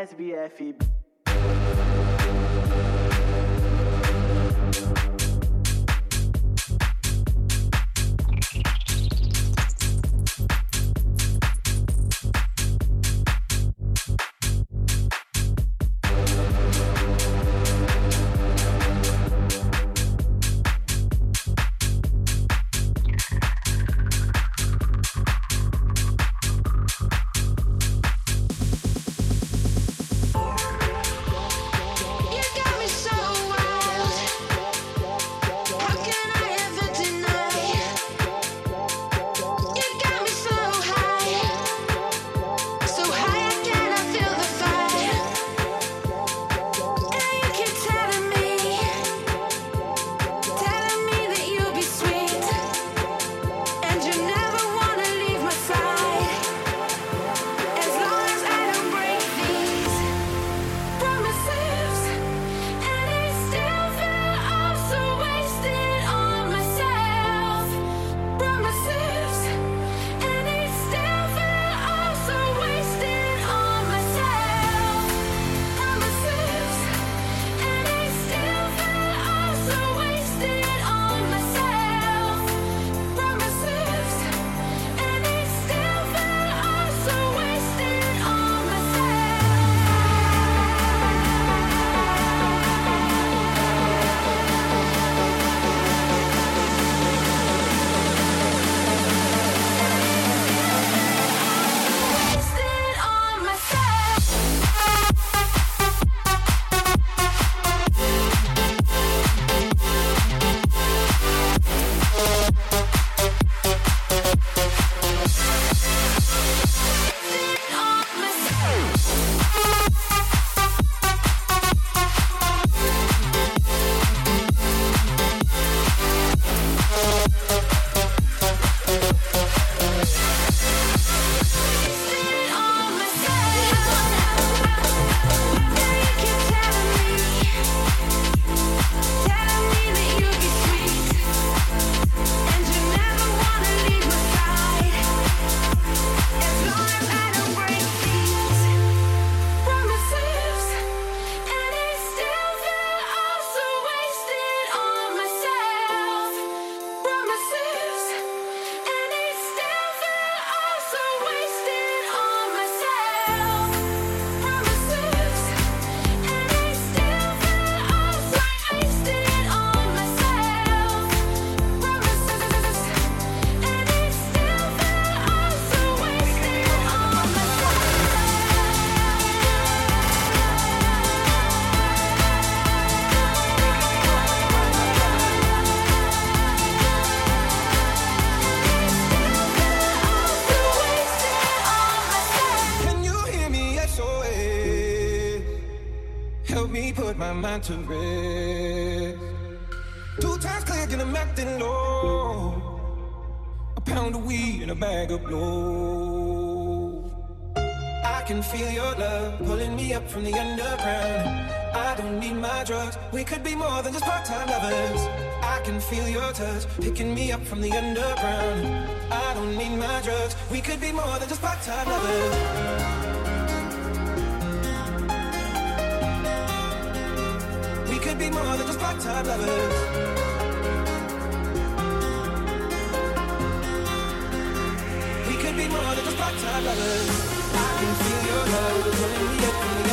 SBFE. Pound of weed and a bag of blow. I can feel your love pulling me up from the underground. I don't need my drugs. We could be more than just part-time lovers. I can feel your touch picking me up from the underground. I don't need my drugs. We could be more than just part-time lovers. We could be more than just part-time lovers. Part-time lovers. I can feel your love underground.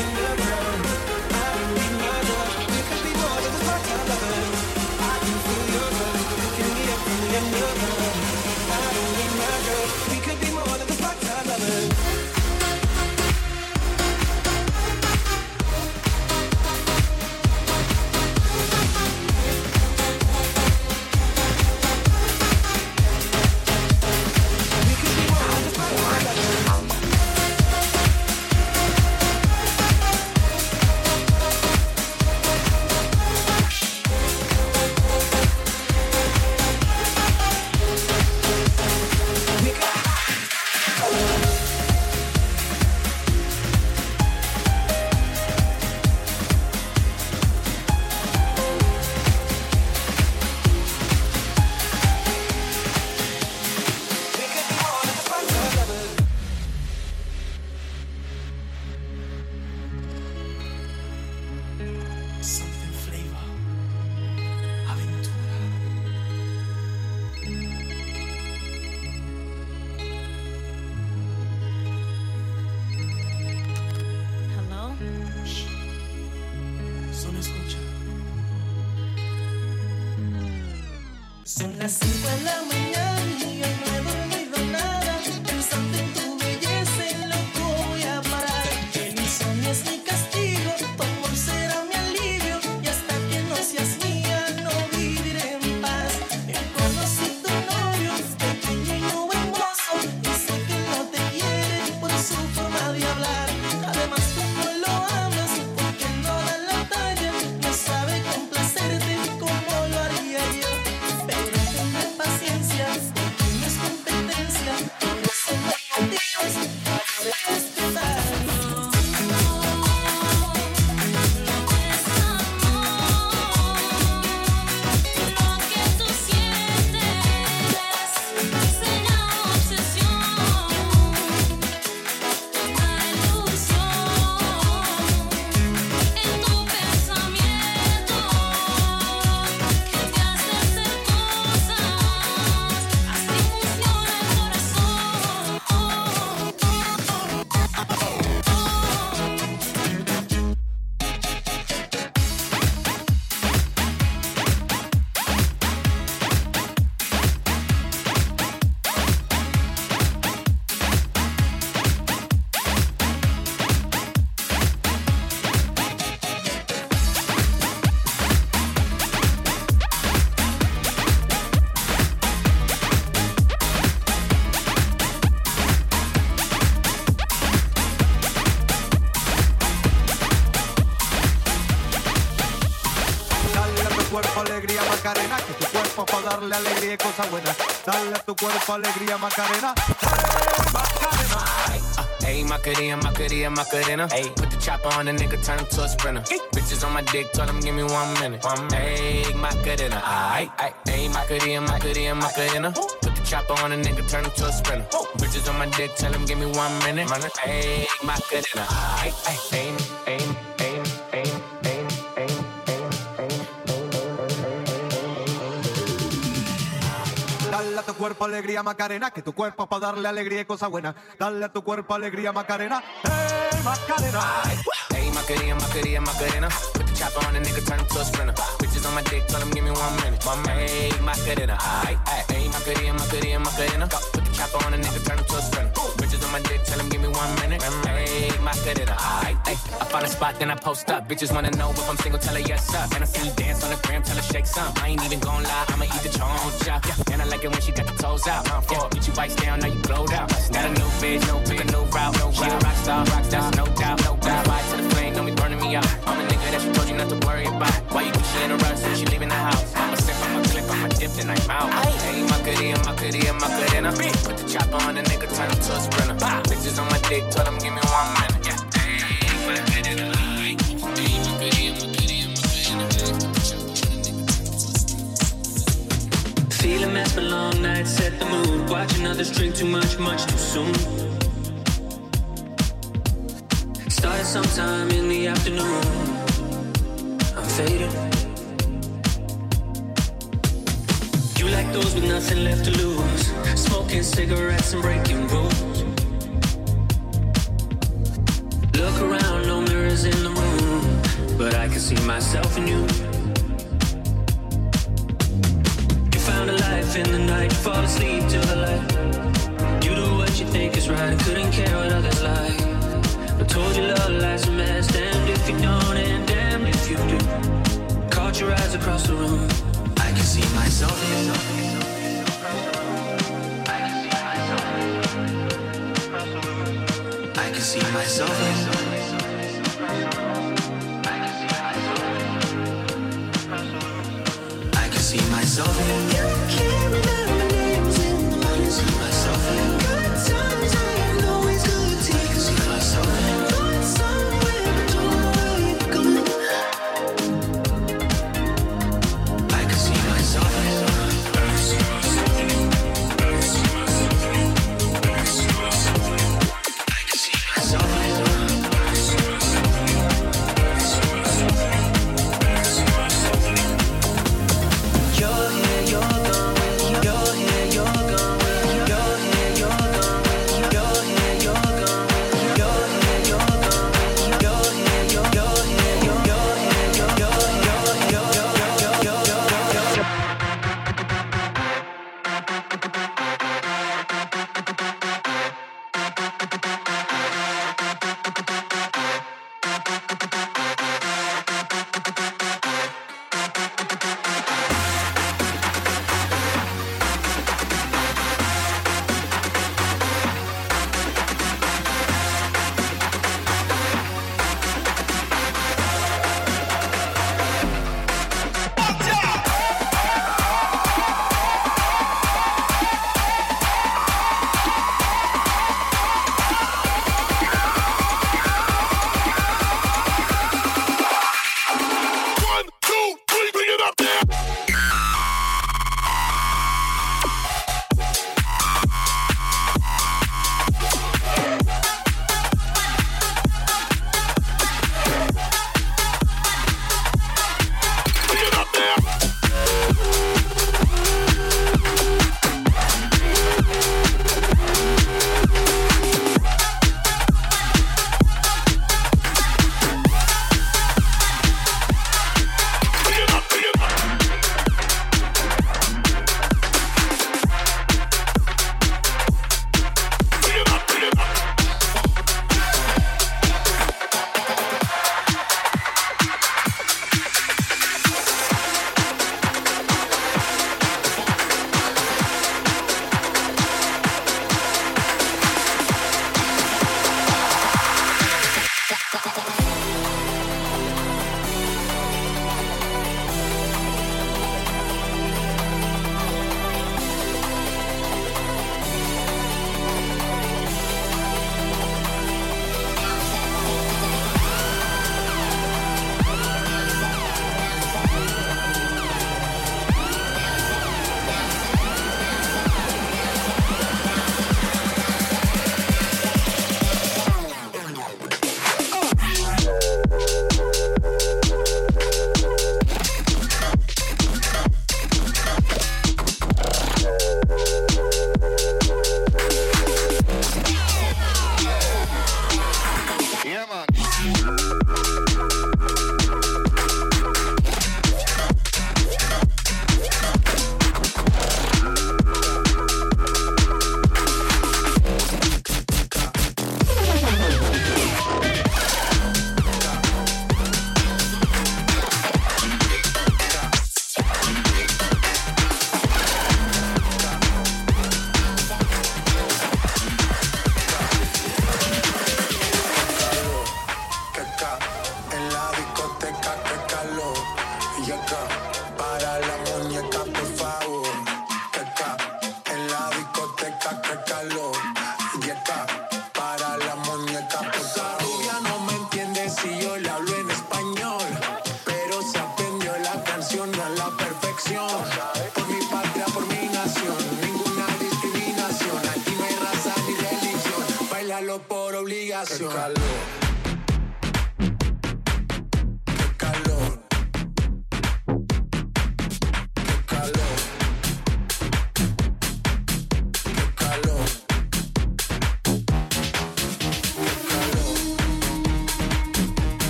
Darle alegría y cosas buenas. Dale a tu cuerpo alegría, Macarena. Hey, Macarena. Hey, Macarena, Macarena, Macarena. Hey, put the chopper on the nigga, turn him to a sprinter. Hey. Bitches on my dick, told him give me one minute. One minute. Hey, Macarena. Aight, aight. Hey, Macarena, Macarena, Macarena. Put the chopper on the nigga, turn him to a sprinter. Bitches on my dick, tell him give me one minute. Hey, Macarena. Aight, aight. Hey, hey. Cuerpo alegría Macarena, que tu cuerpo para darle alegría y cosa buena. Dale a tu cuerpo alegría Macarena, hey Macarena. Hey Macarena, Macarena, Macarena. Put the chopper on the nigga, turn him to a sprinter. Bitches on my dick, tell him give me one minute. Minute. Hey Macarena, hey Macarena, Macarena, Macarena. Put the chopper on the nigga, turn him to a sprinter. my dick, tell him give me one minute. Hey, my good it alright. Hey, I find a spot, then I post up. Bitches wanna know if I'm single, tell her yes up. And I see you dance on the gram, tell her shake some. I ain't even gon' lie, I'ma eat the choncha. Yeah. And I like it when she got the toes out. I'm for bitch, you bites down, now you blowed out. Got a new bitch, no pick a new route. No she route. a rock star, rock star, no doubt, no doubt. Ride to the flame, don't be burning me up. I'm a nigga that she told you not to worry about. Why you think she in a rush, so she leaving the house? I'ma step on then I'm out. Hey, Macarena, Macarena, Macarena. Put the chopper on the nigga, turn him to a sprinter. Bah. Bitches on my dick, tell them give me one minute. Yeah. Feeling mess for long nights, set the mood. Watching others drink too much, much too soon. Started sometime in the afternoon. Those with nothing left to lose. Smoking cigarettes and breaking rules. Look around, no mirrors in the room. But I can see myself in you. You found a life in the night, you fall asleep till the light. You do what you think is right, couldn't care what others like. I told you love life's a mess, damned if you don't, and damned if you do. Caught your eyes across the room, I can see myself in you. See myself in. I can see myself in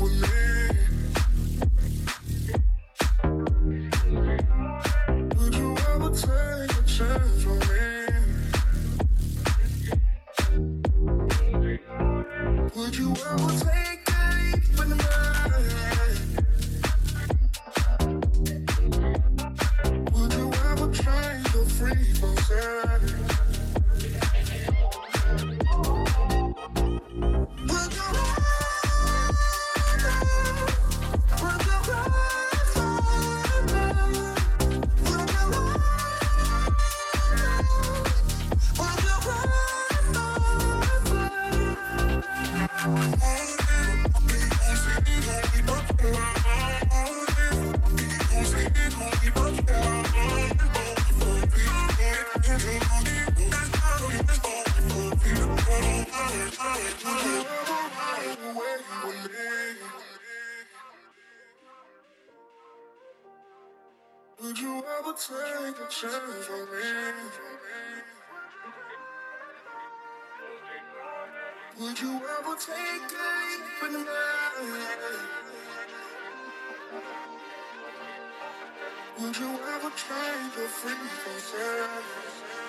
with me. Would you ever take a chance on me? Would you ever take a leap in the night? Would you ever change your frequency?